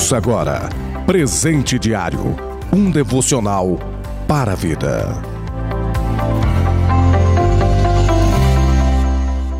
Ouça agora Presente Diário um devocional para a vida.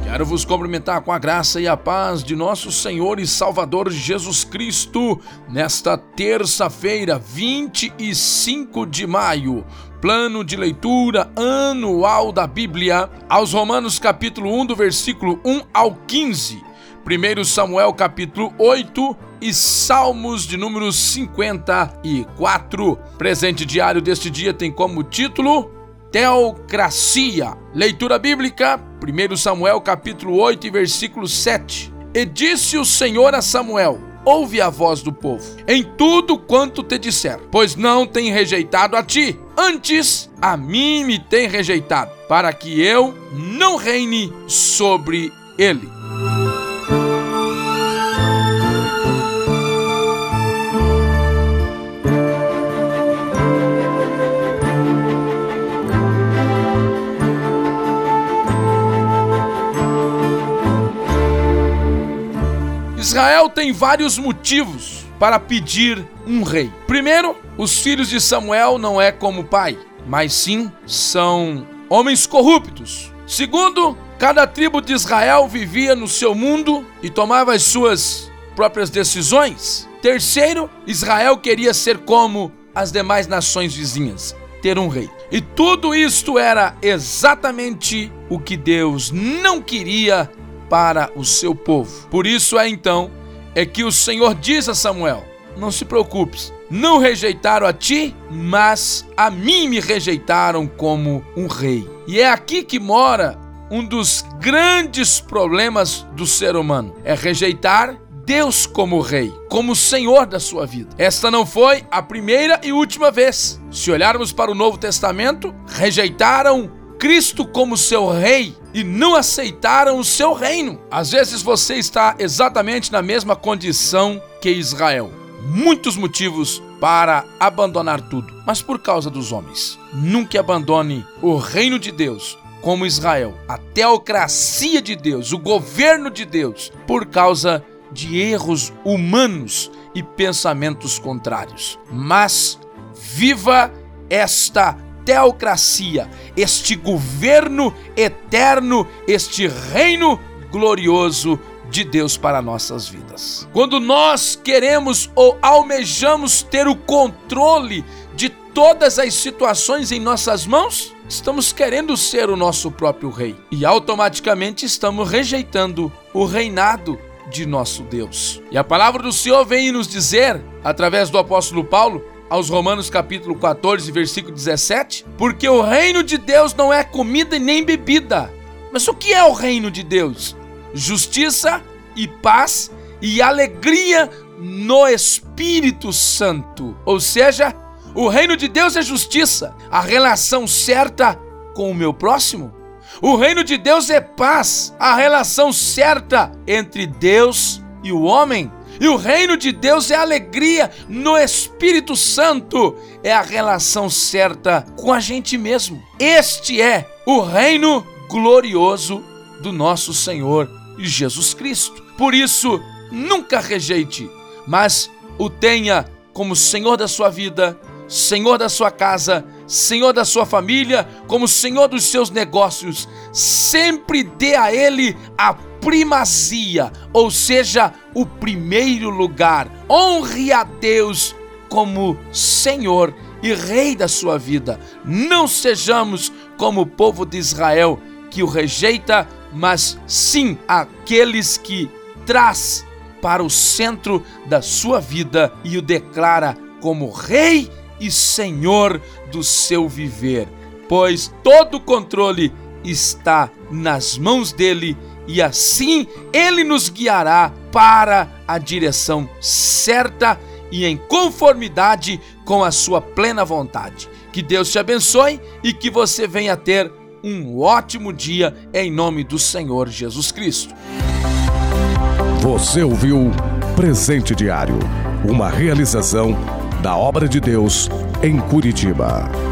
Quero vos cumprimentar com a graça e a paz de nosso Senhor e Salvador Jesus Cristo nesta terça-feira, 25 de maio. Plano de leitura anual da Bíblia aos Romanos capítulo 1 do versículo 1 ao 15. 1 Samuel capítulo 8 e Salmos de número 54. Presente diário deste dia tem como título Teocracia. Leitura bíblica, 1 Samuel capítulo 8 e versículo 7. E disse o Senhor a Samuel: Ouve a voz do povo, em tudo quanto te disser, pois não tem rejeitado a ti, antes a mim me tem rejeitado, para que eu não reine sobre ele. Israel tem vários motivos para pedir um rei. Primeiro, os filhos de Samuel não é como pai, mas sim são homens corruptos. Segundo, cada tribo de Israel vivia no seu mundo e tomava as suas próprias decisões. Terceiro, Israel queria ser como as demais nações vizinhas, ter um rei. E tudo isto era exatamente o que Deus não queria para o seu povo. Por isso é então é que o Senhor diz a Samuel: Não se preocupes, não rejeitaram a ti, mas a mim me rejeitaram como um rei. E é aqui que mora um dos grandes problemas do ser humano: é rejeitar Deus como rei, como Senhor da sua vida. Esta não foi a primeira e última vez. Se olharmos para o Novo Testamento, rejeitaram Cristo como seu rei e não aceitaram o seu reino. Às vezes você está exatamente na mesma condição que Israel. Muitos motivos para abandonar tudo, mas por causa dos homens. Nunca abandone o reino de Deus, como Israel, a teocracia de Deus, o governo de Deus, por causa de erros humanos e pensamentos contrários. Mas viva esta teocracia, este governo eterno, este reino glorioso de Deus para nossas vidas. Quando nós queremos ou almejamos ter o controle de todas as situações em nossas mãos, estamos querendo ser o nosso próprio rei e automaticamente estamos rejeitando o reinado de nosso Deus. E a palavra do Senhor vem nos dizer, através do apóstolo Paulo, aos Romanos capítulo 14, versículo 17, porque o reino de Deus não é comida e nem bebida. Mas o que é o reino de Deus? Justiça e paz e alegria no Espírito Santo. Ou seja, o reino de Deus é justiça, a relação certa com o meu próximo. O reino de Deus é paz, a relação certa entre Deus e o homem. E o reino de Deus é alegria no Espírito Santo, é a relação certa com a gente mesmo. Este é o reino glorioso do nosso Senhor Jesus Cristo. Por isso, nunca rejeite, mas o tenha como Senhor da sua vida, Senhor da sua casa, Senhor da sua família, como Senhor dos seus negócios. Sempre dê a Ele a primazia, ou seja, o primeiro lugar. Honre a Deus como Senhor e Rei da sua vida. Não sejamos como o povo de Israel que o rejeita, mas sim aqueles que traz para o centro da sua vida e o declara como Rei e Senhor do seu viver, pois todo o controle está nas mãos dele e assim ele nos guiará para a direção certa e em conformidade com a sua plena vontade. Que Deus te abençoe e que você venha ter um ótimo dia em nome do Senhor Jesus Cristo. Você ouviu Presente Diário, uma realização da obra de Deus em Curitiba.